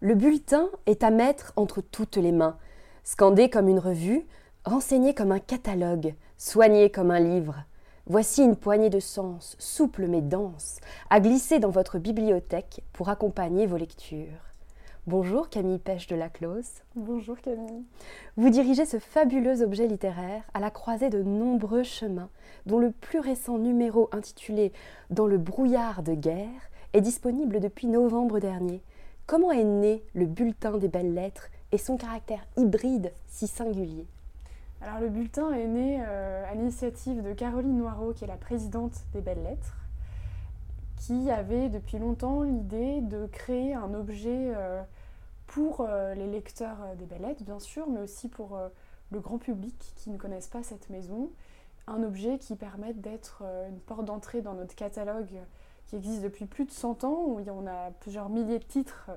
Le bulletin est à mettre entre toutes les mains, scandé comme une revue, renseigné comme un catalogue, soigné comme un livre. Voici une poignée de sens, souple mais dense, à glisser dans votre bibliothèque pour accompagner vos lectures. Bonjour Camille Pêche de la Close. Bonjour Camille. Vous dirigez ce fabuleux objet littéraire à la croisée de nombreux chemins, dont le plus récent numéro intitulé Dans le brouillard de guerre est disponible depuis novembre dernier. Comment est né le bulletin des belles lettres et son caractère hybride si singulier? Alors le bulletin est né euh, à l'initiative de Caroline Noireau, qui est la présidente des belles lettres qui avait depuis longtemps l'idée de créer un objet euh, pour euh, les lecteurs des belles bien sûr, mais aussi pour le grand public qui ne connaissent pas cette maison. Un objet qui permette d'être une porte d'entrée dans notre catalogue qui existe depuis plus de 100 ans, où on a plusieurs milliers de titres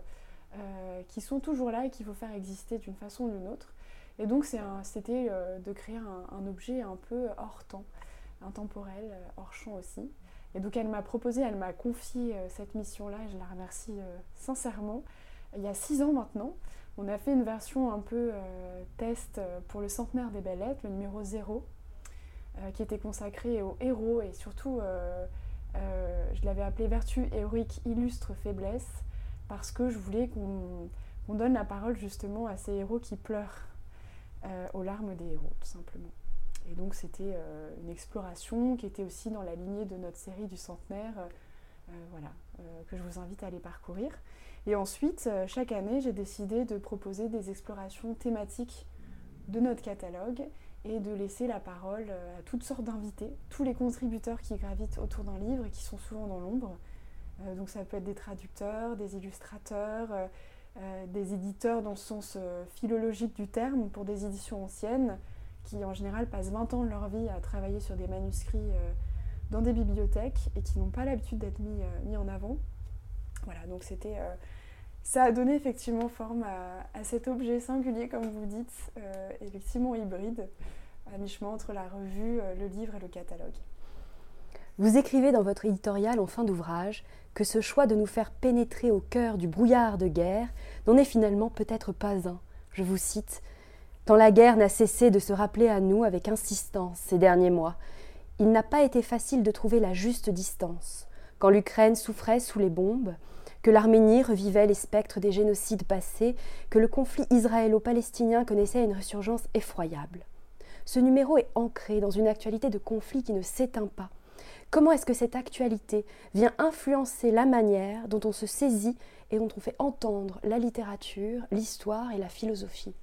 qui sont toujours là et qu'il faut faire exister d'une façon ou d'une autre. Et donc c'était de créer un, objet un peu hors temps, intemporel, hors champ aussi. Et donc elle m'a proposé, elle m'a confié cette mission-là, et je la remercie sincèrement il y a six ans maintenant. On a fait une version un peu euh, test euh, pour le centenaire des belles lettres, le numéro 0, euh, qui était consacré aux héros et surtout, je l'avais appelé Vertu héroïque illustre faiblesse, parce que je voulais qu'on donne la parole justement à ces héros qui pleurent aux larmes des héros, tout simplement. Et donc c'était une exploration qui était aussi dans la lignée de notre série du centenaire, voilà, que je vous invite à aller parcourir. Et ensuite, euh, chaque année, j'ai décidé de proposer des explorations thématiques de notre catalogue et de laisser la parole euh, à toutes sortes d'invités, tous les contributeurs qui gravitent autour d'un livre et qui sont souvent dans l'ombre. Euh, donc ça peut être des traducteurs, des illustrateurs, des éditeurs dans le sens philologique du terme pour des éditions anciennes qui en général passent 20 ans de leur vie à travailler sur des manuscrits dans des bibliothèques et qui n'ont pas l'habitude d'être mis, mis en avant. Voilà, donc c'était ça a donné effectivement forme à, cet objet singulier, comme vous dites, euh, effectivement hybride, à mi-chemin entre la revue, euh, le livre et le catalogue. Vous écrivez dans votre éditorial en fin d'ouvrage que ce choix de nous faire pénétrer au cœur du brouillard de guerre n'en est finalement peut-être pas un. Je vous cite Tant la guerre n'a cessé de se rappeler à nous avec insistance ces derniers mois, il n'a pas été facile de trouver la juste distance. Quand l'Ukraine souffrait sous les bombes, que l'Arménie revivait les spectres des génocides passés, que le conflit israélo-palestinien connaissait une résurgence effroyable. Ce numéro est ancré dans une actualité de conflit qui ne s'éteint pas. Comment est-ce que cette actualité vient influencer la manière dont on se saisit et dont on fait entendre la littérature, l'histoire et la philosophie?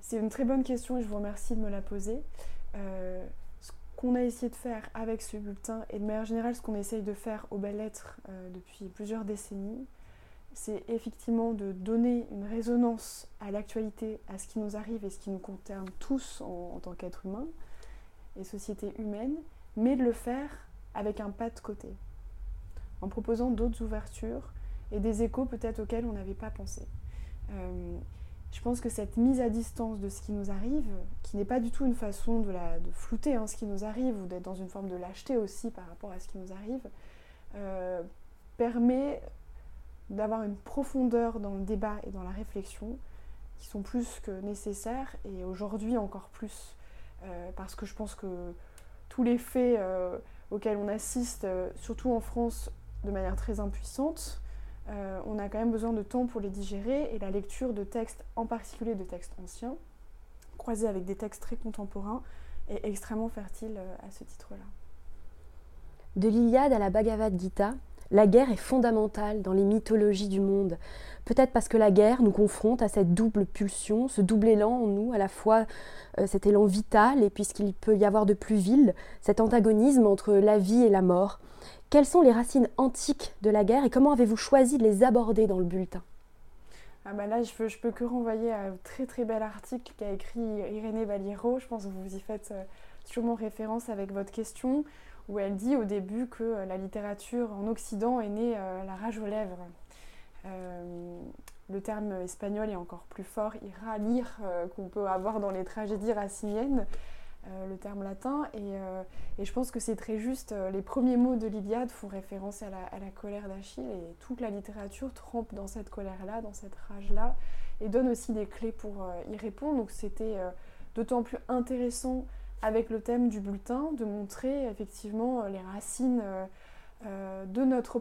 C'est une très bonne question et je vous remercie de me la poser. Euh, ce qu'on a essayé de faire avec ce bulletin et de manière générale ce qu'on essaye de faire aux belles lettres euh, depuis plusieurs décennies, c'est effectivement de donner une résonance à l'actualité, à ce qui nous arrive et ce qui nous concerne tous en, tant qu'êtres humains et société humaine, mais de le faire avec un pas de côté, en proposant d'autres ouvertures et des échos peut-être auxquels on n'avait pas pensé. Euh, je pense que cette mise à distance de ce qui nous arrive, qui n'est pas du tout une façon de, la, de flouter hein, ce qui nous arrive ou d'être dans une forme de lâcheté aussi par rapport à ce qui nous arrive, euh, permet d'avoir une profondeur dans le débat et dans la réflexion qui sont plus que nécessaires et aujourd'hui encore plus euh, parce que je pense que tous les faits euh, auxquels on assiste, euh, surtout en France de manière très impuissante, on a quand même besoin de temps pour les digérer et la lecture de textes, en particulier de textes anciens, croisés avec des textes très contemporains, est extrêmement fertile à ce titre-là. De l'Iliade à la Bhagavad Gita, la guerre est fondamentale dans les mythologies du monde. Peut-être parce que la guerre nous confronte à cette double pulsion, ce double élan en nous, à la fois euh, cet élan vital et puisqu'il peut y avoir de plus vil, cet antagonisme entre la vie et la mort. Quelles sont les racines antiques de la guerre et comment avez-vous choisi de les aborder dans le bulletin? Ah bah là, je peux, peux que renvoyer à un très très bel article qu'a écrit Irénée Valiro. Je pense que vous y faites euh, sûrement référence avec votre question où elle dit au début que euh, la littérature en Occident est née euh, la rage aux lèvres. Euh, le terme espagnol est encore plus fort, iralir, qu'on peut avoir dans les tragédies raciniennes. le terme latin. Et, et, je pense que c'est très juste. Les premiers mots de l'Iliade font référence à la colère d'Achille et toute la littérature trempe dans cette colère-là, dans cette rage-là, et donne aussi des clés pour y répondre. Donc c'était d'autant plus intéressant avec le thème du bulletin de montrer effectivement les racines euh, de notre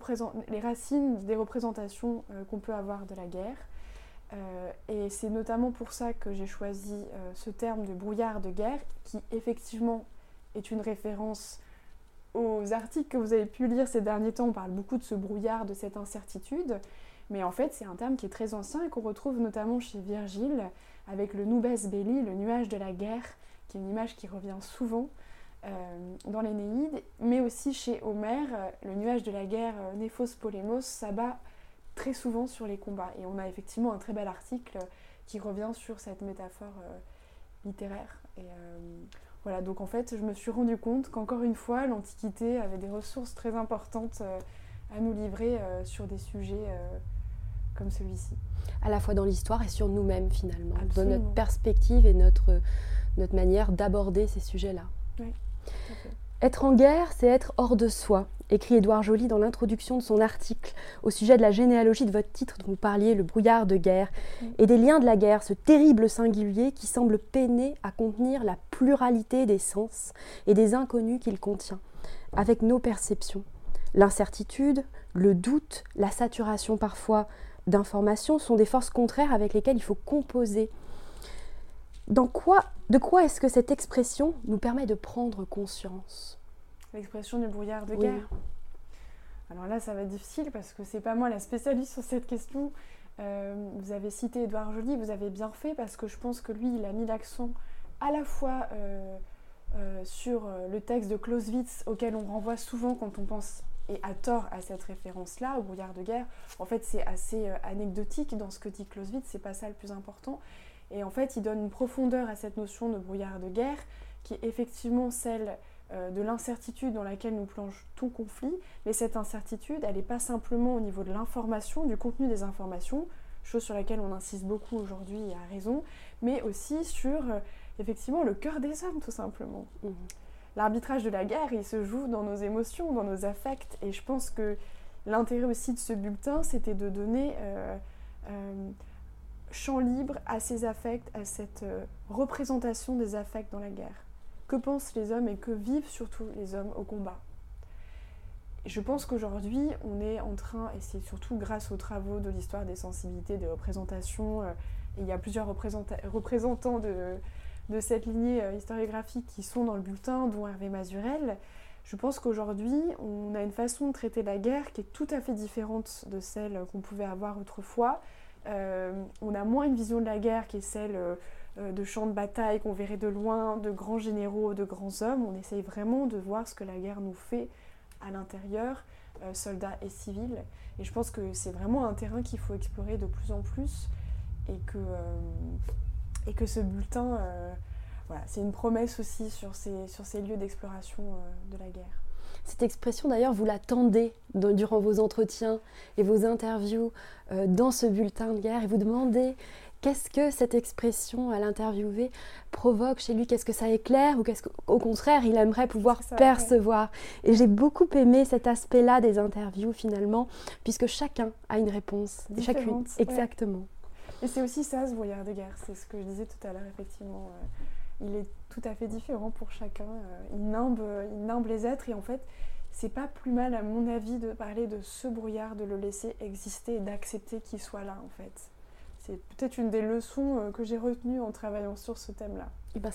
les racines des représentations euh, qu'on peut avoir de la guerre. Euh, et c'est notamment pour ça que j'ai choisi ce terme de brouillard de guerre, qui effectivement est une référence aux articles que vous avez pu lire ces derniers temps. On parle beaucoup de ce brouillard, de cette incertitude. Mais en fait, c'est un terme qui est très ancien et qu'on retrouve notamment chez Virgile avec le Nubes Belli, le nuage de la guerre, qui est une image qui revient souvent euh, dans l'Énéide, mais aussi chez Homère, euh, le nuage de la guerre euh, Néphos Polémos s'abat très souvent sur les combats. Et on a effectivement un très bel article qui revient sur cette métaphore littéraire. Et voilà, donc en fait, je me suis rendu compte qu'encore une fois, l'Antiquité avait des ressources très importantes à nous livrer sur des sujets comme celui-ci. À la fois dans l'histoire et sur nous-mêmes finalement, dans notre perspective et notre, notre manière d'aborder ces sujets-là. Oui. Être en guerre, c'est être hors de soi, écrit Édouard Joly dans l'introduction de son article au sujet de la généalogie de votre titre dont vous parliez, le brouillard de guerre, et des liens de la guerre, ce terrible singulier qui semble peiner à contenir la pluralité des sens et des inconnus qu'il contient, avec nos perceptions. L'incertitude, le doute, la saturation parfois d'informations sont des forces contraires avec lesquelles il faut composer quoi, de quoi est-ce que cette expression nous permet de prendre conscience L'expression du brouillard de guerre. Alors là, ça va être difficile parce que c'est pas moi la spécialiste sur cette question. Euh, vous avez cité Édouard Joly, vous avez bien fait parce que je pense que lui, il a mis l'accent à la fois euh, euh, sur le texte de Clausewitz auquel on renvoie souvent quand on pense et à tort à cette référence-là, au brouillard de guerre. En fait, c'est assez anecdotique dans ce que dit Clausewitz, c'est pas ça le plus important. Et en fait, il donne une profondeur à cette notion de brouillard de guerre, qui est effectivement celle euh, de l'incertitude dans laquelle nous plonge tout conflit. Mais cette incertitude, elle n'est pas simplement au niveau de l'information, du contenu des informations, chose sur laquelle on insiste beaucoup aujourd'hui et à raison, mais aussi sur euh, effectivement le cœur des hommes, tout simplement. Mmh. L'arbitrage de la guerre, il se joue dans nos émotions, dans nos affects, et je pense que l'intérêt aussi de ce bulletin, c'était de donner euh, champ libre à ces affects, à cette euh, représentation des affects dans la guerre. Que pensent les hommes et que vivent surtout les hommes au combat? Je pense qu'aujourd'hui, on est en train, et c'est surtout grâce aux travaux de l'histoire des sensibilités, des représentations, euh, il y a plusieurs représentants de, de, cette lignée euh, historiographique qui sont dans le bulletin, dont Hervé Mazurel. Je pense qu'aujourd'hui, on a une façon de traiter la guerre qui est tout à fait différente de celle qu'on pouvait avoir autrefois. Euh, on a moins une vision de la guerre qui est celle euh, euh, de champs de bataille qu'on verrait de loin, de grands généraux, de grands hommes. On essaye vraiment de voir ce que la guerre nous fait à l'intérieur, soldats et civils. Et je pense que c'est vraiment un terrain qu'il faut explorer de plus en plus et que, ce bulletin, voilà, c'est une promesse aussi sur ces lieux d'exploration de la guerre. Cette expression, d'ailleurs, vous l'attendez durant vos entretiens et vos interviews euh, dans ce bulletin de guerre et vous demandez qu'est-ce que cette expression à l'interviewé provoque chez lui, qu'est-ce que ça éclaire ou qu'est-ce qu'au contraire il aimerait pouvoir percevoir. Et j'ai beaucoup aimé cet aspect-là des interviews finalement, puisque chacun a une réponse, chacune. Exactement. Et c'est aussi ça ce voyage de guerre, c'est ce que je disais tout à l'heure effectivement. Euh, il est tout à fait différent pour chacun. Euh, il nimbe, il nimbe les êtres et en fait, c'est pas plus mal à mon avis de parler de ce brouillard, de le laisser exister et d'accepter qu'il soit là en fait. C'est peut-être une des leçons euh, que j'ai retenues en travaillant sur ce thème-là. Eh ben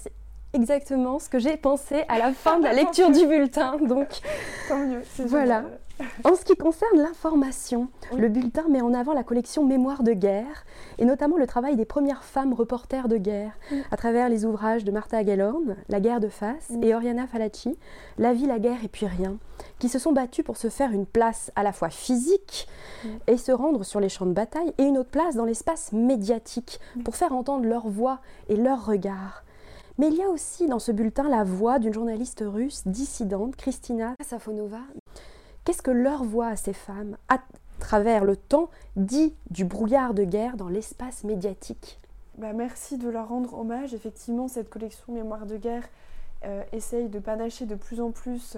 exactement ce que j'ai pensé à la fin de la lecture du bulletin. Donc, tant mieux. Voilà. En ce qui concerne l'information, le bulletin met en avant la collection Mémoire de guerre et notamment le travail des premières femmes reporters de guerre à travers les ouvrages de Martha Gellhorn, La guerre de face, et Oriana Falacci, La vie, la guerre et puis rien, qui se sont battues pour se faire une place à la fois physique et se rendre sur les champs de bataille et une autre place dans l'espace médiatique pour faire entendre leur voix et leur regard. Mais il y a aussi dans ce bulletin la voix d'une journaliste russe dissidente, Kristina Safonova. Qu'est-ce que leur voix à ces femmes, à travers le temps, dit du brouillard de guerre dans l'espace médiatique? Bah Merci de leur rendre hommage. Effectivement, cette collection Mémoire de guerre essaye de panacher de plus en plus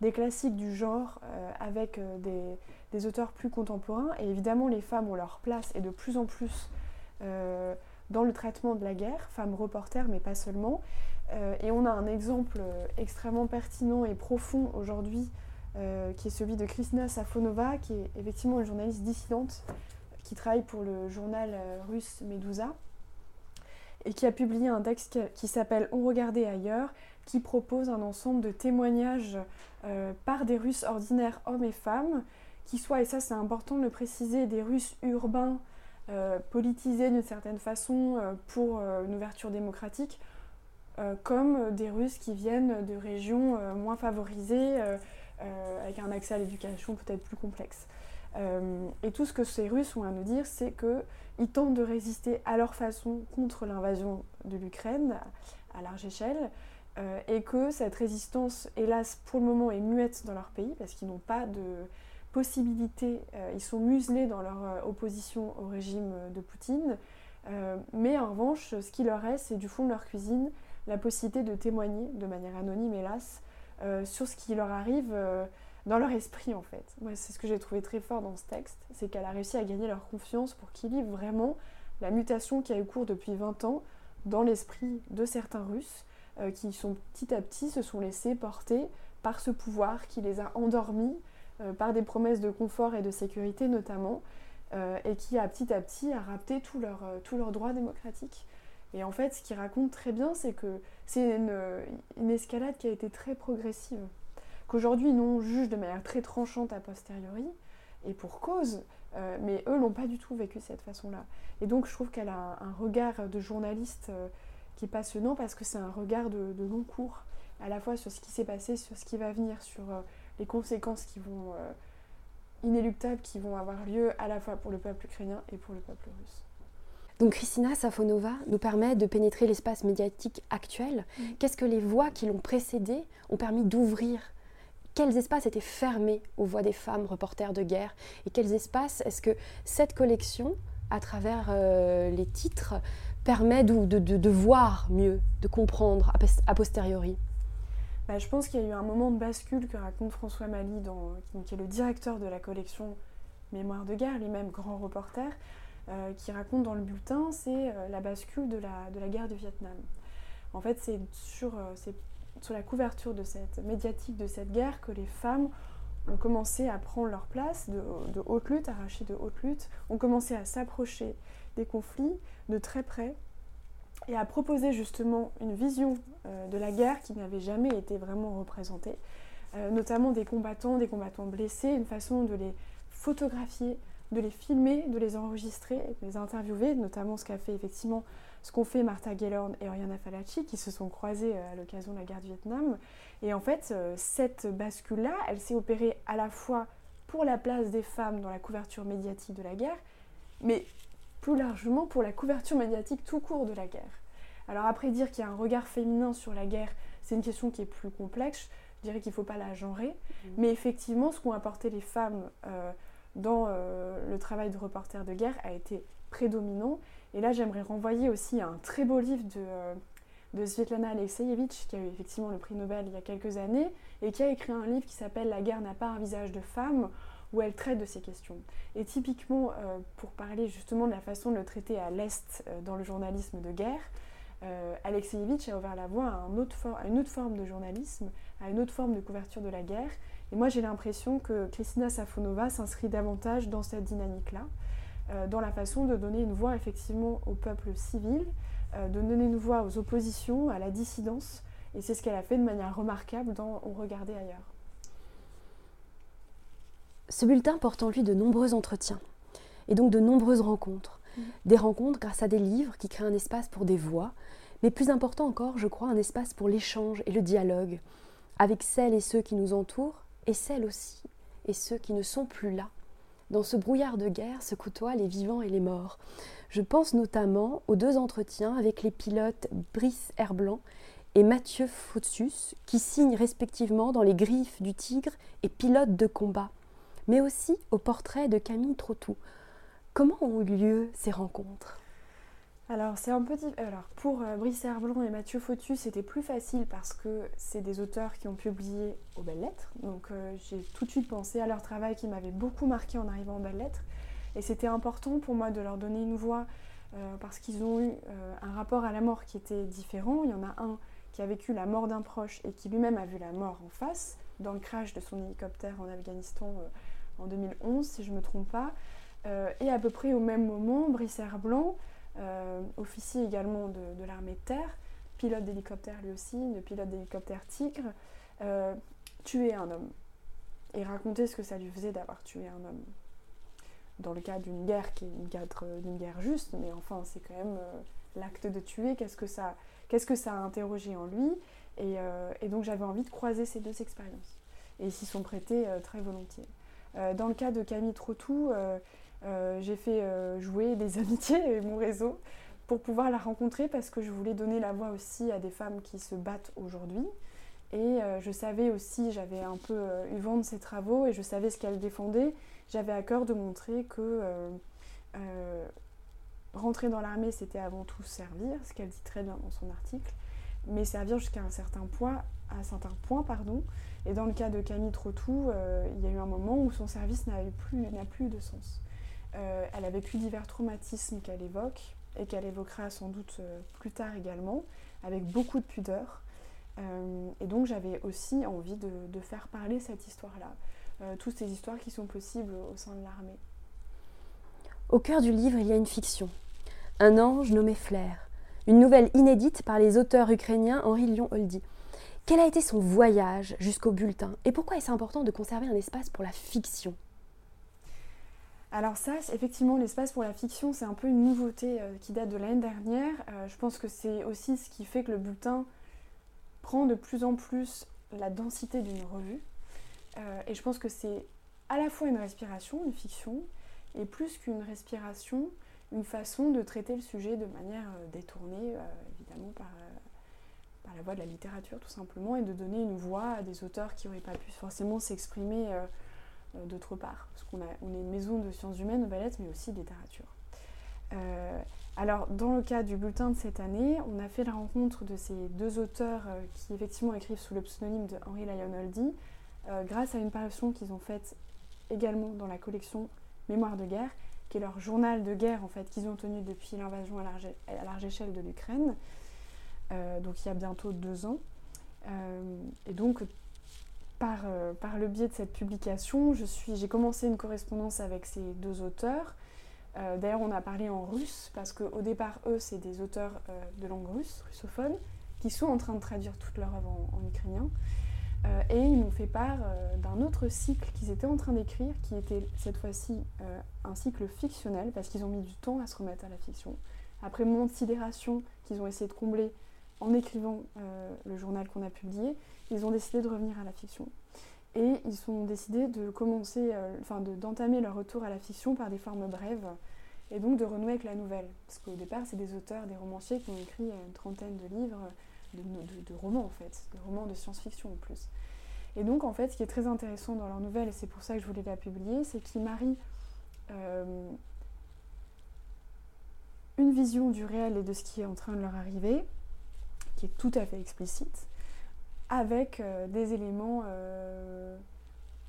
des classiques du genre avec des, des, auteurs plus contemporains. Et évidemment, les femmes ont leur place et de plus en plus dans le traitement de la guerre, femmes reporters, mais pas seulement. Euh, et on a un exemple euh, extrêmement pertinent et profond aujourd'hui, euh, qui est celui de Kristina Safonova, qui est effectivement une journaliste dissidente, qui travaille pour le journal russe Medusa, et qui a publié un texte qui s'appelle On regardait ailleurs, qui propose un ensemble de témoignages par des Russes ordinaires, hommes et femmes, qui soient, et ça c'est important de le préciser, des Russes urbains, politisés d'une certaine façon pour une ouverture démocratique, euh, comme des Russes qui viennent de régions euh, moins favorisées, euh, avec un accès à l'éducation peut-être plus complexe. et tout ce que ces Russes ont à nous dire, c'est qu'ils tentent de résister à leur façon contre l'invasion de l'Ukraine à large échelle, et que cette résistance, hélas, pour le moment, est muette dans leur pays, parce qu'ils n'ont pas de possibilité, ils sont muselés dans leur opposition au régime de Poutine, mais en revanche, ce qui leur reste, c'est du fond de leur cuisine la possibilité de témoigner de manière anonyme, hélas, euh, sur ce qui leur arrive euh, dans leur esprit en fait. C'est ce que j'ai trouvé très fort dans ce texte, c'est qu'elle a réussi à gagner leur confiance pour qu'ils vivent vraiment la mutation qui a eu cours depuis 20 ans dans l'esprit de certains Russes euh, qui sont petit à petit se sont laissés porter par ce pouvoir qui les a endormis par des promesses de confort et de sécurité notamment, et qui a petit à petit a rapté tous leurs leur droits démocratiques. Et en fait, ce qu'il raconte très bien, c'est que c'est une, escalade qui a été très progressive. Qu'aujourd'hui, nous, on juge de manière très tranchante a posteriori, et pour cause, euh, mais eux l'ont pas du tout vécu de cette façon-là. Et donc, je trouve qu'elle a un, regard de journaliste euh, qui est passionnant parce que c'est un regard de, long cours, à la fois sur ce qui s'est passé, sur ce qui va venir, sur euh, les conséquences qui vont inéluctables qui vont avoir lieu à la fois pour le peuple ukrainien et pour le peuple russe. Donc Christina Safonova nous permet de pénétrer l'espace médiatique actuel. Mm. Qu'est-ce que les voix qui l'ont précédé ont permis d'ouvrir? Quels espaces étaient fermés aux voix des femmes reporters de guerre? Et quels espaces est-ce que cette collection, à travers euh, les titres, permet de, voir mieux, de comprendre a posteriori? Bah, je pense qu'il y a eu un moment de bascule que raconte François Mali, qui est le directeur de la collection Mémoire de guerre, les mêmes grands reporters, euh, qui raconte dans le bulletin, c'est euh, la bascule de la, de la guerre du Vietnam. En fait, c'est sur, euh, sur la couverture de cette médiatique de cette guerre que les femmes ont commencé à prendre leur place de, de haute lutte, arrachées de haute lutte, ont commencé à s'approcher des conflits de très près et à proposer justement une vision de la guerre qui n'avait jamais été vraiment représentée, notamment des combattants, des combattants blessés, une façon de les photographier, de les filmer, de les enregistrer, de les interviewer, notamment ce qu'a fait effectivement ce qu'ont fait Martha Gellhorn et Oriana Falaci, qui se sont croisés euh, à l'occasion de la guerre du Vietnam. Et en fait, euh, cette bascule-là, elle s'est opérée à la fois pour la place des femmes dans la couverture médiatique de la guerre, mais plus largement pour la couverture médiatique tout court de la guerre. Alors après dire qu'il y a un regard féminin sur la guerre, c'est une question qui est plus complexe. Je dirais qu'il ne faut pas la genrer. Mmh. Mais effectivement, ce qu'ont apporté les femmes euh, dans euh, le travail de reporter de guerre a été prédominant. Et là, j'aimerais renvoyer aussi à un très beau livre de, euh, de Svetlana Alexeyevich, qui a eu effectivement le prix Nobel il y a quelques années, et qui a écrit un livre qui s'appelle La guerre n'a pas un visage de femme, où elle traite de ces questions. Et typiquement, euh, pour parler justement de la façon de le traiter à l'Est dans le journalisme de guerre, Alexeyevich a ouvert la voie à, une autre forme de journalisme, à une autre forme de couverture de la guerre, et moi, j'ai l'impression que Christina Safonova s'inscrit davantage dans cette dynamique-là, euh, dans la façon de donner une voix effectivement au peuple civil, euh, de donner une voix aux oppositions, à la dissidence. Et c'est ce qu'elle a fait de manière remarquable dans On regardait ailleurs. Ce bulletin porte en lui de nombreux entretiens et donc de nombreuses rencontres. Mmh. Des rencontres grâce à des livres qui créent un espace pour des voix, mais plus important encore, je crois, un espace pour l'échange et le dialogue avec celles et ceux qui nous entourent et celles aussi, et ceux qui ne sont plus là. Dans ce brouillard de guerre se côtoient les vivants et les morts. Je pense notamment aux deux entretiens avec les pilotes Brice Herblanc et Mathieu Fautus, qui signent respectivement dans les griffes du tigre et pilote de combat, mais aussi au portrait de Camille Trottou. Comment ont eu lieu ces rencontres? Alors c'est un. Alors pour euh, Brice Herblanc et Mathieu Fautu, c'était plus facile parce que c'est des auteurs qui ont publié aux Belles Lettres. Donc euh, j'ai tout de suite pensé à leur travail qui m'avait beaucoup marqué en arrivant aux Belles Lettres. Et c'était important pour moi de leur donner une voix euh, parce qu'ils ont eu un rapport à la mort qui était différent. Il y en a un qui a vécu la mort d'un proche et qui lui-même a vu la mort en face dans le crash de son hélicoptère en Afghanistan en 2011, si je ne me trompe pas. et à peu près au même moment, Brice Herblanc euh, officier également de, l'armée de terre, pilote d'hélicoptère lui aussi, de pilote d'hélicoptère Tigre, euh, tuer un homme et raconter ce que ça lui faisait d'avoir tué un homme. Dans le cas d'une guerre qui est une guerre, juste, mais enfin c'est quand même euh, l'acte de tuer, qu'est-ce que ça, qu'est-ce que ça a interrogé en lui et, et donc j'avais envie de croiser ces deux expériences. Et ils s'y sont prêtés très volontiers. Dans le cas de Camille Trottou, euh, j'ai fait euh, jouer des amitiés et mon réseau pour pouvoir la rencontrer parce que je voulais donner la voix aussi à des femmes qui se battent aujourd'hui. Et euh, je savais aussi, j'avais un peu eu vent de ses travaux et je savais ce qu'elle défendait. J'avais à cœur de montrer que rentrer dans l'armée, c'était avant tout servir, ce qu'elle dit très bien dans son article, mais servir jusqu'à un certain point, à certain point, pardon. Et dans le cas de Camille Trottou, il y a eu un moment où son service n'a plus, plus de sens. Euh, elle a vécu divers traumatismes qu'elle évoque et qu'elle évoquera sans doute euh, plus tard également, avec beaucoup de pudeur. Euh, et donc j'avais aussi envie de, faire parler cette histoire-là, toutes ces histoires qui sont possibles au sein de l'armée. Au cœur du livre, il y a une fiction. Un ange nommé Flair, une nouvelle inédite par les auteurs ukrainiens Henri Lyon-Holdy. Quel a été son voyage jusqu'au bulletin et pourquoi est-ce important de conserver un espace pour la fiction? Alors ça, effectivement, l'espace pour la fiction, c'est un peu une nouveauté euh, qui date de l'année dernière. Euh, je pense que c'est aussi ce qui fait que le bulletin prend de plus en plus la densité d'une revue. Euh, et je pense que c'est à la fois une respiration, une fiction, et plus qu'une respiration, une façon de traiter le sujet de manière détournée, évidemment par, par, la voie de la littérature tout simplement, et de donner une voix à des auteurs qui n'auraient pas pu forcément s'exprimer euh, d'autre part, parce qu'on on est une maison de sciences humaines, ballettes, mais aussi de littérature. Euh, alors, dans le cas du bulletin de cette année, on a fait la rencontre de ces deux auteurs euh, qui effectivement écrivent sous le pseudonyme de Henri Lionoldi, grâce à une parution qu'ils ont faite également dans la collection Mémoire de guerre, qui est leur journal de guerre en fait qu'ils ont tenu depuis l'invasion à large, à large échelle de l'Ukraine, donc il y a bientôt deux ans. et donc euh, par, le biais de cette publication, j'ai commencé une correspondance avec ces deux auteurs. Euh, d'ailleurs, on a parlé en russe parce qu'au départ, eux, c'est des auteurs euh, de langue russe, russophone, qui sont en train de traduire toute leur œuvre en, ukrainien. et ils m'ont fait part d'un autre cycle qu'ils étaient en train d'écrire, qui était cette fois-ci un cycle fictionnel, parce qu'ils ont mis du temps à se remettre à la fiction. Après mon sidération qu'ils ont essayé de combler en écrivant le journal qu'on a publié, ils ont décidé de revenir à la fiction. Et ils ont décidé de commencer, euh, d'entamer leur retour à la fiction par des formes brèves, et donc de renouer avec la nouvelle. Parce qu'au départ, c'est des auteurs, des romanciers qui ont écrit une trentaine de livres, de, romans en fait, de romans de science-fiction en plus. Et donc en fait, ce qui est très intéressant dans leur nouvelle, et c'est pour ça que je voulais la publier, c'est qu'ils marient euh, une vision du réel et de ce qui est en train de leur arriver, qui est tout à fait explicite, avec euh, des éléments euh,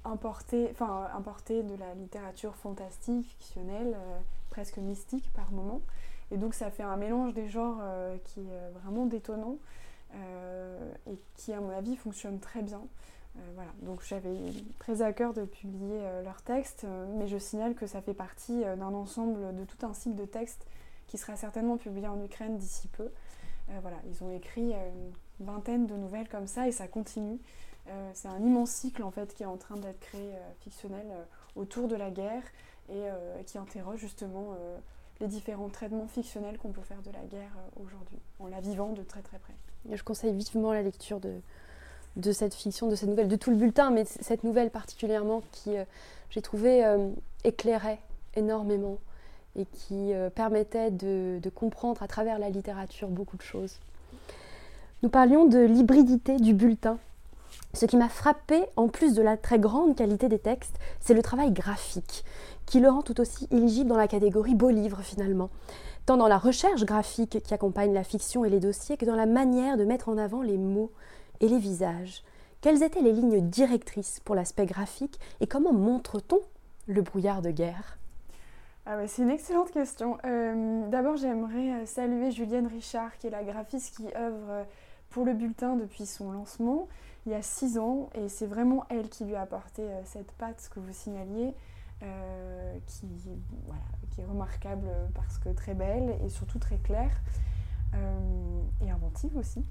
importés, enfin, importés de la littérature fantastique, fictionnelle, euh, presque mystique par moments. Et donc ça fait un mélange des genres qui est vraiment détonnant et qui, à mon avis, fonctionne très bien. voilà, donc j'avais très à cœur de publier leurs textes, mais je signale que ça fait partie d'un ensemble de tout un cycle de textes qui sera certainement publié en Ukraine d'ici peu. Voilà, ils ont écrit vingtaine de nouvelles comme ça et ça continue. Euh, c'est un immense cycle en fait qui est en train d'être créé euh, fictionnel euh, autour de la guerre et qui interroge justement les différents traitements fictionnels qu'on peut faire de la guerre aujourd'hui, en la vivant de très très près. Je conseille vivement la lecture de, de cette fiction, de cette nouvelle, de tout le bulletin, mais cette nouvelle particulièrement qui, j'ai trouvé, éclairait énormément et qui permettait de, de, comprendre à travers la littérature beaucoup de choses. Nous parlions de l'hybridité du bulletin. Ce qui m'a frappé, en plus de la très grande qualité des textes, c'est le travail graphique, qui le rend tout aussi éligible dans la catégorie beau livre finalement, tant dans la recherche graphique qui accompagne la fiction et les dossiers que dans la manière de mettre en avant les mots et les visages. Quelles étaient les lignes directrices pour l'aspect graphique et comment montre-t-on le brouillard de guerre? Ah c'est une excellente question. Euh, d'abord, j'aimerais euh, saluer Julienne Richard, qui est la graphiste qui œuvre euh, pour le bulletin depuis son lancement il y a six ans, et c'est vraiment elle qui lui a apporté cette patte que vous signaliez, qui, est remarquable parce que très belle et surtout très claire et inventive aussi.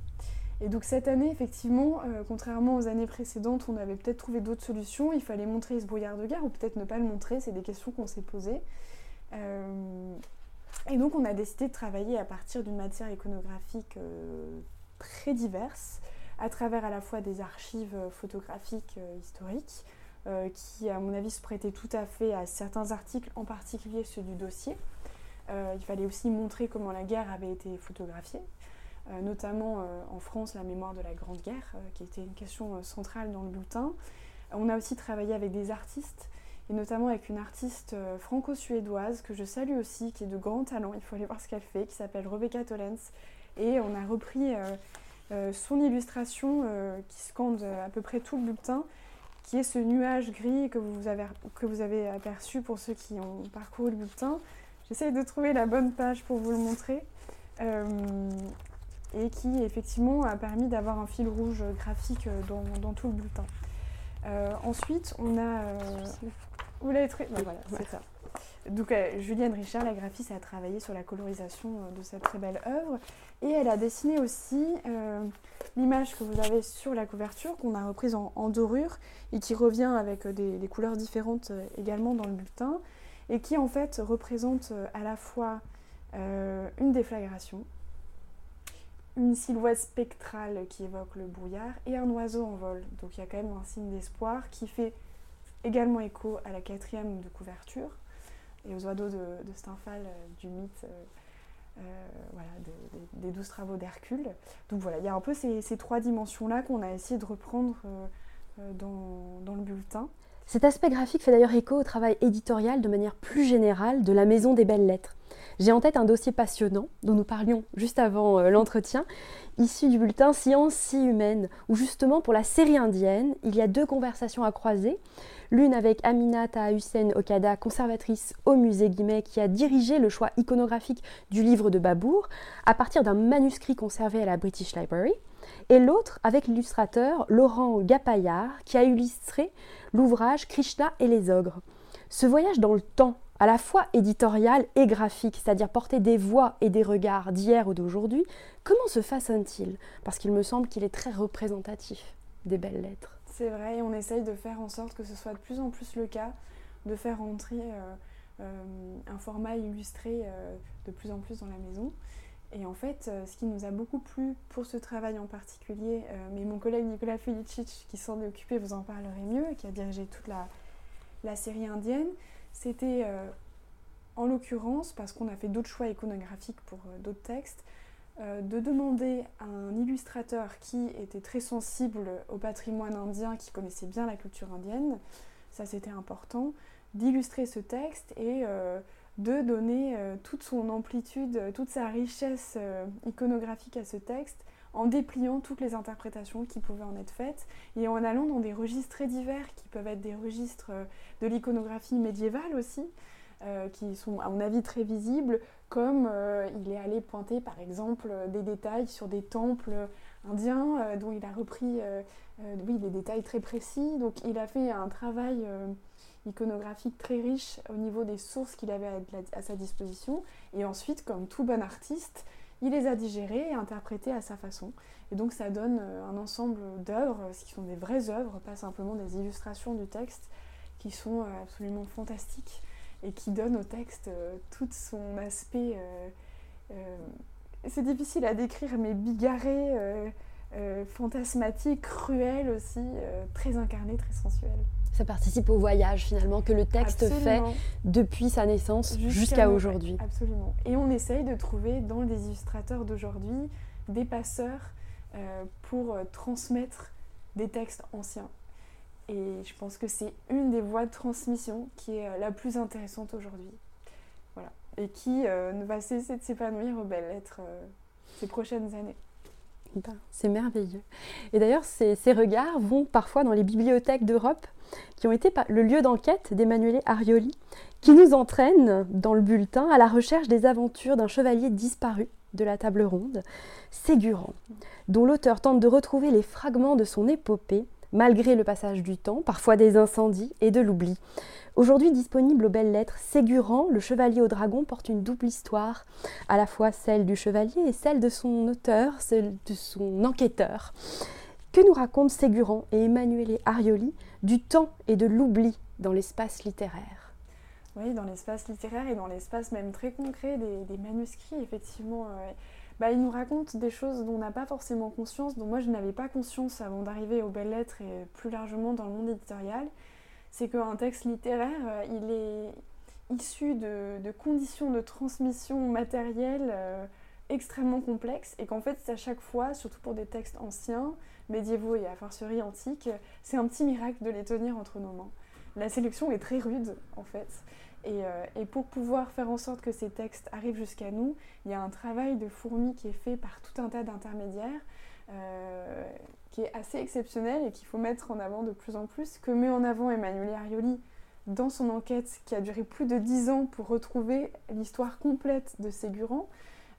Et donc cette année, effectivement, contrairement aux années précédentes, on avait peut-être trouvé d'autres solutions. Il fallait montrer ce brouillard de guerre ou peut-être ne pas le montrer. C'est des questions qu'on s'est posées. Euh, et donc on a décidé de travailler à partir d'une matière iconographique euh, très diverse, à travers à la fois des archives photographiques euh, historiques, qui à mon avis se prêtaient tout à fait à certains articles, en particulier ceux du dossier. il fallait aussi montrer comment la guerre avait été photographiée, notamment en France la mémoire de la Grande Guerre, qui était une question centrale dans le bulletin. On a aussi travaillé avec des artistes et notamment avec une artiste euh, franco-suédoise que je salue aussi, qui est de grand talent, il faut aller voir ce qu'elle fait, qui s'appelle Rebecca Tollens. Et on a repris euh, euh, son illustration qui scande à peu près tout le bulletin, qui est ce nuage gris que vous avez, aperçu pour ceux qui ont parcouru le bulletin. J'essaye de trouver la bonne page pour vous le montrer. et qui effectivement a permis d'avoir un fil rouge graphique dans tout le bulletin. ensuite, on a vous l'avez trouvé ben Voilà, c'est ça. Donc euh, Julienne Richard, la graphiste, a travaillé sur la colorisation euh, de cette très belle œuvre et elle a dessiné aussi euh, l'image que vous avez sur la couverture qu'on a reprise en, dorure et qui revient avec des, couleurs différentes également dans le bulletin et qui en fait représente à la fois une déflagration, une silhouette spectrale qui évoque le brouillard et un oiseau en vol. Donc il y a quand même un signe d'espoir qui fait également écho à la quatrième de couverture et aux oiseaux de, de euh, du mythe euh, euh, des douze travaux d'Hercule. Donc voilà, il y a un peu ces, trois dimensions-là qu'on a essayé de reprendre dans, le bulletin. Cet aspect graphique fait d'ailleurs écho au travail éditorial de manière plus générale de la Maison des Belles Lettres. J'ai en tête un dossier passionnant dont nous parlions juste avant l'entretien, issu du bulletin Science si humaine, où justement pour la série indienne, il y a deux conversations à croiser l'une avec Aminata Hussein Okada, conservatrice au musée Guimet, qui a dirigé le choix iconographique du livre de Babour à partir d'un manuscrit conservé à la British Library, et l'autre avec l'illustrateur Laurent Gapayard, qui a illustré l'ouvrage Krishna et les ogres. Ce voyage dans le temps, à la fois éditorial et graphique, c'est-à-dire porter des voix et des regards d'hier ou d'aujourd'hui, comment se façonne-t-il? Parce qu'il me semble qu'il est très représentatif des belles lettres. C'est vrai, on essaye de faire en sorte que ce soit de plus en plus le cas, de faire entrer euh, euh, un format illustré euh, de plus en plus dans la maison. Et en fait, ce qui nous a beaucoup plu pour ce travail en particulier, mais mon collègue Nicolas Felicic, qui s'en est occupé, vous en parlerait mieux, qui a dirigé toute la, la série indienne, c'était en l'occurrence, parce qu'on a fait d'autres choix iconographiques pour d'autres textes, euh, de demander à un illustrateur qui était très sensible au patrimoine indien, qui connaissait bien la culture indienne, ça c'était important, d'illustrer ce texte et euh, de donner euh, toute son amplitude, toute sa richesse iconographique à ce texte en dépliant toutes les interprétations qui pouvaient en être faites et en allant dans des registres très divers qui peuvent être des registres de l'iconographie médiévale aussi, qui sont à mon avis très visibles, comme euh, il est allé pointer par exemple des détails sur des temples indiens euh, dont il a repris euh, oui, des détails très précis. Donc il a fait un travail iconographique très riche au niveau des sources qu'il avait à, sa disposition. Et ensuite, comme tout bon artiste, il les a digérées et interprétées à sa façon. Et donc ça donne un ensemble d'œuvres, qui sont des vraies œuvres, pas simplement des illustrations du texte, qui sont absolument fantastiques et qui donne au texte euh, tout son aspect. Euh, euh, c'est difficile à décrire, mais bigarré, fantasmatique, cruel aussi, très incarné, très sensuel. Ça participe au voyage finalement que le texte fait depuis sa naissance jusqu'à aujourd'hui. Absolument. Et on essaye de trouver dans les illustrateurs d'aujourd'hui des passeurs pour transmettre des textes anciens. Et je pense que c'est une des voies de transmission qui est la plus intéressante aujourd'hui. Voilà. Et qui ne va cesser de s'épanouir aux belles lettres ces prochaines années. Ben, c'est merveilleux. Et d'ailleurs, ces, regards vont parfois dans les bibliothèques d'Europe, qui ont été le lieu d'enquête d'Emmanuele Arioli, qui nous entraîne dans le bulletin à la recherche des aventures d'un chevalier disparu de la table ronde, Ségurant, dont l'auteur tente de retrouver les fragments de son épopée, malgré le passage du temps, parfois des incendies et de l'oubli. Aujourd'hui disponible aux belles lettres, Ségurant, le chevalier au dragon, porte une double histoire, à la fois celle du chevalier et celle de son auteur, celle de son enquêteur. Que nous racontent Ségurant et Emmanuele Arioli du temps et de l'oubli dans l'espace littéraire Oui, dans l'espace littéraire et dans l'espace même très concret des, manuscrits, effectivement. Euh, bah, il nous raconte des choses dont on n'a pas forcément conscience, dont moi je n'avais pas conscience avant d'arriver aux belles lettres et plus largement dans le monde éditorial c'est qu'un texte littéraire, euh, il est issu de, conditions de transmission matérielle euh, extrêmement complexes et qu'en fait, à chaque fois, surtout pour des textes anciens, médiévaux et à fortiori antiques, c'est un petit miracle de les tenir entre nos mains. La sélection est très rude, en fait. Et, euh, et, pour pouvoir faire en sorte que ces textes arrivent jusqu'à nous, il y a un travail de fourmi qui est fait par tout un tas d'intermédiaires euh, qui est assez exceptionnel et qu'il faut mettre en avant de plus en plus, que met en avant Emmanuel Arioli dans son enquête qui a duré plus de dix ans pour retrouver l'histoire complète de Ségurant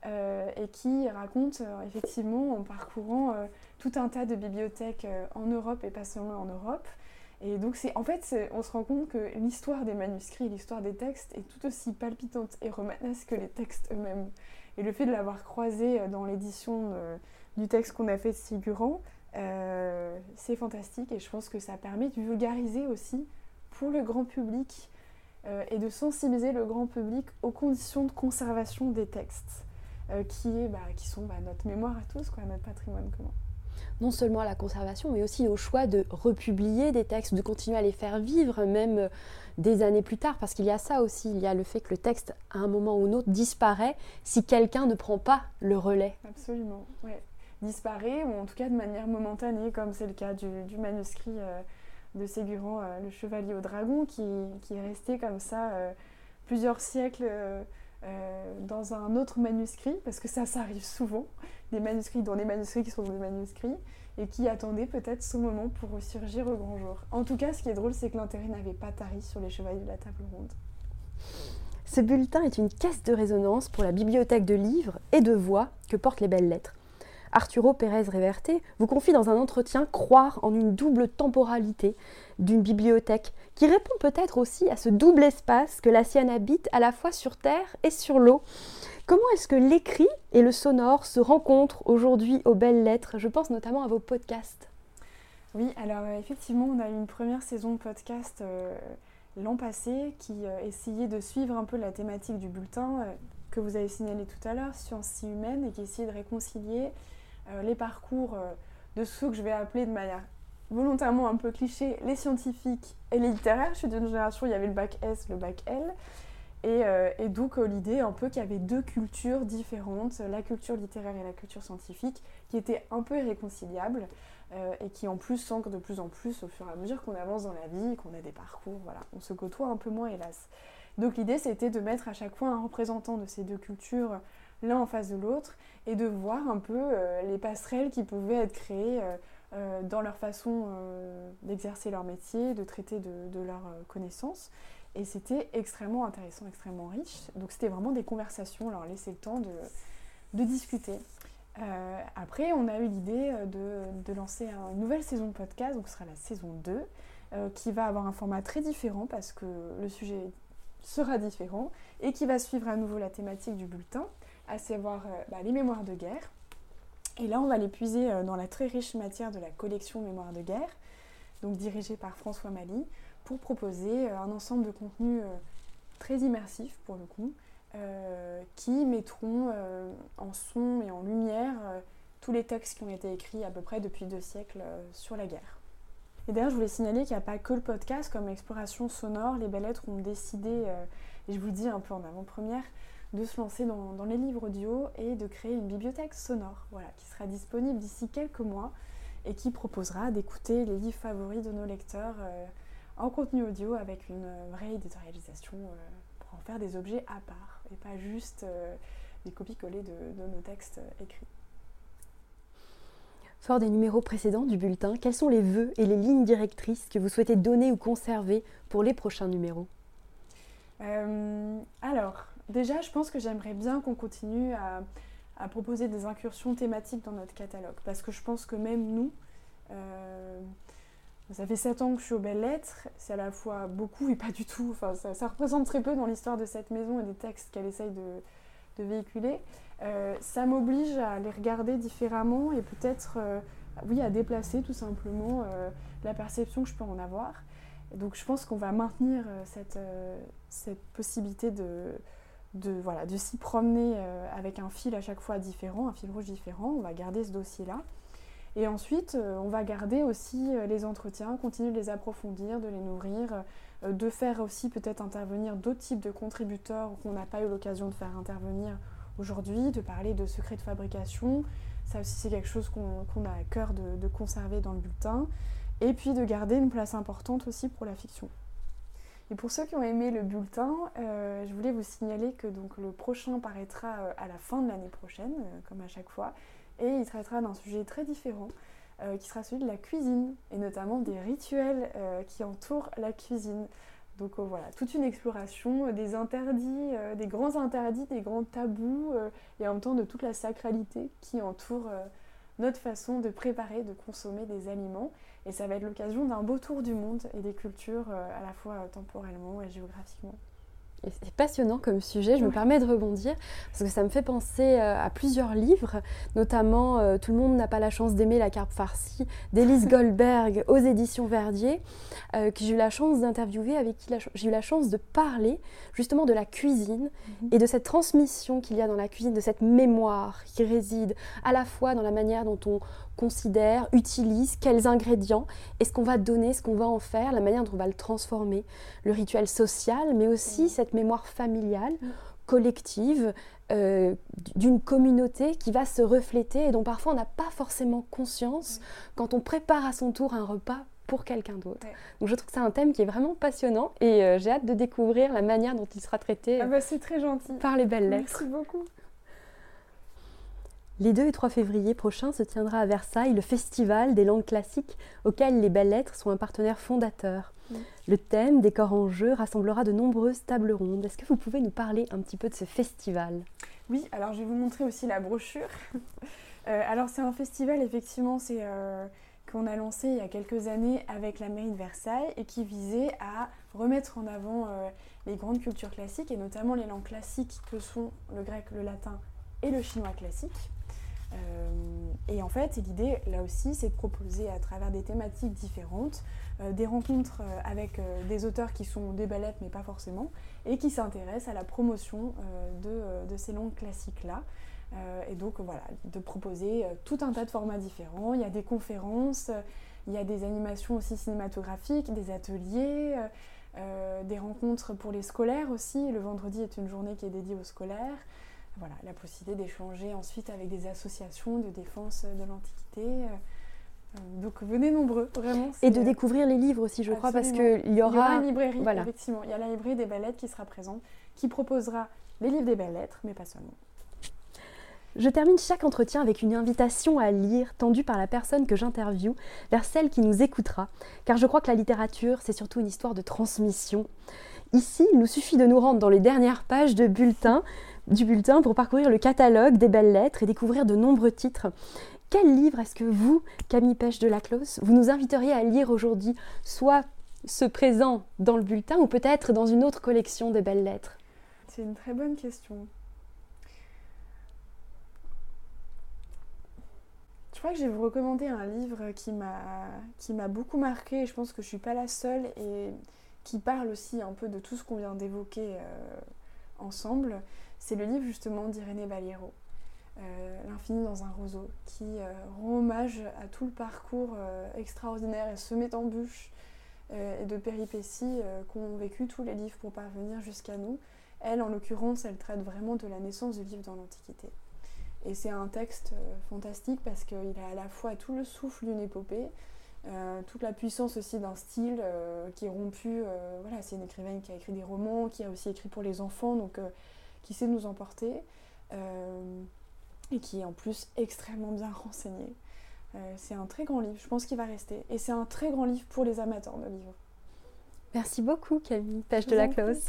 et qui raconte euh, effectivement en parcourant tout un tas de bibliothèques en Europe et pas seulement en Europe. Et donc c'est en fait on se rend compte que l'histoire des manuscrits, l'histoire des textes est tout aussi palpitante et romanesque que les textes eux-mêmes. Et le fait de l'avoir croisé dans l'édition du texte qu'on a fait de Sigurant, euh, c'est fantastique et je pense que ça permet de vulgariser aussi pour le grand public euh, et de sensibiliser le grand public aux conditions de conservation des textes euh, qui, est, bah, qui sont bah, notre mémoire à tous, quoi, notre patrimoine commun. Non seulement à la conservation, mais aussi au choix de republier des textes, de continuer à les faire vivre, même des années plus tard, parce qu'il y a ça aussi, il y a le fait que le texte, à un moment ou un autre, disparaît si quelqu'un ne prend pas le relais. Absolument, ouais disparaît, ou en tout cas de manière momentanée, comme c'est le cas du, manuscrit euh, de Ségurant, euh, le chevalier au dragon, qui, est resté comme ça euh, plusieurs siècles dans un autre manuscrit, parce que ça, ça arrive souvent, des manuscrits dans des manuscrits qui sont des manuscrits, et qui attendaient peut-être ce moment pour ressurgir au grand jour. En tout cas, ce qui est drôle, c'est que l'intérêt n'avait pas tari sur les chevaliers de la table ronde. Ce bulletin est une caisse de résonance pour la bibliothèque de livres et de voix que portent les belles lettres. Arturo Pérez Reverte vous confie dans un entretien croire en une double temporalité d'une bibliothèque qui répond peut-être aussi à ce double espace que la sienne habite à la fois sur terre et sur l'eau. Comment est-ce que l'écrit et le sonore se rencontrent aujourd'hui aux belles lettres? Je pense notamment à vos podcasts. Oui, alors euh, effectivement, on a eu une première saison de podcast euh, l'an passé qui euh, essayait de suivre un peu la thématique du bulletin que vous avez signalé tout à l'heure, sciences humaines, et qui essayait de réconcilier les parcours euh, de ceux que je vais appeler de manière volontairement un peu cliché, les scientifiques et les littéraires. Je suis d'une génération, il y avait le bac S, le bac L. Et, euh, donc l'idée un peu qu'il y avait deux cultures différentes, la culture littéraire et la culture scientifique, qui étaient un peu irréconciliables et qui en plus s'ancrent de plus en plus au fur et à mesure qu'on avance dans la vie, qu'on a des parcours, voilà, on se côtoie un peu moins hélas. Donc l'idée c'était de mettre à chaque fois un représentant de ces deux cultures l'un en face de l'autre et de voir un peu euh, les passerelles qui pouvaient être créées euh, euh, dans leur façon d'exercer leur métier, de traiter de, leurs connaissances. Et c'était extrêmement intéressant, extrêmement riche. Donc c'était vraiment des conversations, leur laisser le temps de, discuter. après, on a eu l'idée de, lancer une nouvelle saison de podcast, donc ce sera la saison 2, qui va avoir un format très différent parce que le sujet sera différent et qui va suivre à nouveau la thématique du bulletin à savoir euh, bah, les mémoires de guerre. Et là, on va les puiser euh, dans la très riche matière de la collection Mémoires de guerre, donc dirigée par François Mali, pour proposer euh, un ensemble de contenus très immersifs pour le coup, qui mettront en son et en lumière tous les textes qui ont été écrits à peu près depuis deux siècles sur la guerre. Et d'ailleurs, je voulais signaler qu'il n'y a pas que le podcast comme exploration sonore. Les belles lettres ont décidé, et je vous le dis un peu en avant-première, de se lancer dans, les livres audio et de créer une bibliothèque sonore voilà, qui sera disponible d'ici quelques mois et qui proposera d'écouter les livres favoris de nos lecteurs en contenu audio avec une vraie éditorialisation pour en faire des objets à part et pas juste des copies-collées de, nos textes écrits. Fort des numéros précédents du bulletin, quels sont les vœux et les lignes directrices que vous souhaitez donner ou conserver pour les prochains numéros? Alors, déjà, je pense que j'aimerais bien qu'on continue à, proposer des incursions thématiques dans notre catalogue. Parce que je pense que même nous, euh, ça fait 7 ans que je suis aux belles lettres, c'est à la fois beaucoup et pas du tout. Enfin, ça, représente très peu dans l'histoire de cette maison et des textes qu'elle essaye de, véhiculer. Euh, ça m'oblige à les regarder différemment et peut-être, euh, oui, à déplacer tout simplement la perception que je peux en avoir. Donc je pense qu'on va maintenir cette possibilité de, de, s'y promener euh, avec un fil à chaque fois différent, un fil rouge différent. On va garder ce dossier-là. Et ensuite, euh, on va garder aussi euh, les entretiens, continuer de les approfondir, de les nourrir, de faire aussi peut-être intervenir d'autres types de contributeurs qu'on n'a pas eu l'occasion de faire intervenir aujourd'hui, de parler de secrets de fabrication. Ça aussi, c'est quelque chose qu'on a à cœur de conserver dans le bulletin. Et puis de garder une place importante aussi pour la fiction. Et pour ceux qui ont aimé le bulletin, euh, je voulais vous signaler que le prochain paraîtra euh, à la fin de l'année prochaine, euh, comme à chaque fois, et il traitera d'un sujet très différent, qui sera celui de la cuisine, et notamment des rituels qui entourent la cuisine. Donc voilà, toute une exploration des interdits, des grands interdits, des grands tabous, et en même temps de toute la sacralité qui entoure notre façon de préparer, de consommer des aliments. Et ça va être l'occasion d'un beau tour du monde et des cultures euh, à la fois euh, temporellement et géographiquement. C'est passionnant comme sujet, je me permets de rebondir parce que ça me fait penser euh, à plusieurs livres, notamment euh, Tout le monde n'a pas la chance d'aimer la carpe farcie d'Élise Goldberg aux éditions Verdier, euh, que j'ai eu la chance d'interviewer, avec qui j'ai eu la chance de parler justement de la cuisine mhm. et de cette transmission qu'il y a dans la cuisine, de cette mémoire qui réside à la fois dans la manière dont on considère, utilise, quels ingrédients, et ce qu'on va donner, ce qu'on va en faire, la manière dont on va le transformer, le rituel social, mais aussi cette mémoire familiale, collective, euh, d'une communauté qui va se refléter et dont parfois on n'a pas forcément conscience quand on prépare à son tour un repas pour quelqu'un d'autre. Donc je trouve que c'est un thème qui est vraiment passionnant et euh, j'ai hâte de découvrir la manière dont il sera traité ah bah, c'est très gentil. par les belles lettres. Merci beaucoup. Les 2 et 3 février prochains se tiendra à Versailles le Festival des langues classiques auquel les Belles Lettres sont un partenaire fondateur. Le thème Décor en jeu rassemblera de nombreuses tables rondes. Est-ce que vous pouvez nous parler un petit peu de ce festival? Oui, alors je vais vous montrer aussi la brochure. Euh, alors c'est un festival effectivement c'est euh, qu'on a lancé il y a quelques années avec la mairie de Versailles et qui visait à remettre en avant euh, les grandes cultures classiques et notamment les langues classiques que sont le grec, le latin et le chinois classique. Euh, et en fait, l'idée, là aussi, c'est de proposer à travers des thématiques différentes, euh, des rencontres euh, avec des auteurs qui sont des ballettes, mais pas forcément, et qui s'intéressent à la promotion de, ces langues classiques-là. et donc, voilà, de proposer tout un tas de formats différents. Il y a des conférences, il y a des animations aussi cinématographiques, des ateliers, des rencontres pour les scolaires aussi. Le vendredi est une journée qui est dédiée aux scolaires voilà, la possibilité d'échanger ensuite avec des associations de défense de l'Antiquité. Euh, euh, donc venez nombreux, vraiment. Et de découvrir les livres aussi, je crois, parce qu'il y aura... une librairie, effectivement. Il y a la librairie des belles lettres qui sera présente, qui proposera les livres des belles lettres, mais pas seulement. Je termine chaque entretien avec une invitation à lire tendue par la personne que j'interviewe vers celle qui nous écoutera, car je crois que la littérature, c'est surtout une histoire de transmission. Ici, il nous suffit de nous rendre dans les dernières pages de bulletin du bulletin pour parcourir le catalogue des belles lettres et découvrir de nombreux titres. Quel livre est-ce que vous, Camille Pêche de la Close, vous nous inviteriez à lire aujourd'hui, soit ce présent dans le bulletin ou peut-être dans une autre collection des belles lettres? C'est une très bonne question. Je crois que je vais vous recommander un livre qui m'a beaucoup marqué et je pense que je ne suis pas la seule et qui parle aussi un peu de tout ce qu'on vient d'évoquer euh, ensemble c'est le livre justement d'Irénée Baliero, euh, L'infini dans un roseau, qui euh, rend hommage à tout le parcours euh, extraordinaire et semé d'embûches et de péripéties qu'ont vécu tous les livres pour parvenir jusqu'à nous. Elle, en l'occurrence, elle traite vraiment de la naissance du livre dans l'Antiquité. Et c'est un texte fantastique parce qu'il a à la fois tout le souffle d'une épopée, toute la puissance aussi d'un style qui est rompu. voilà, c'est une écrivaine qui a écrit des romans, qui a aussi écrit pour les enfants, donc qui sait nous emporter et qui est en plus extrêmement bien renseigné. c'est un très grand livre, je pense qu'il va rester. Et c'est un très grand livre pour les amateurs de livres. Merci beaucoup Camille, page de la Close.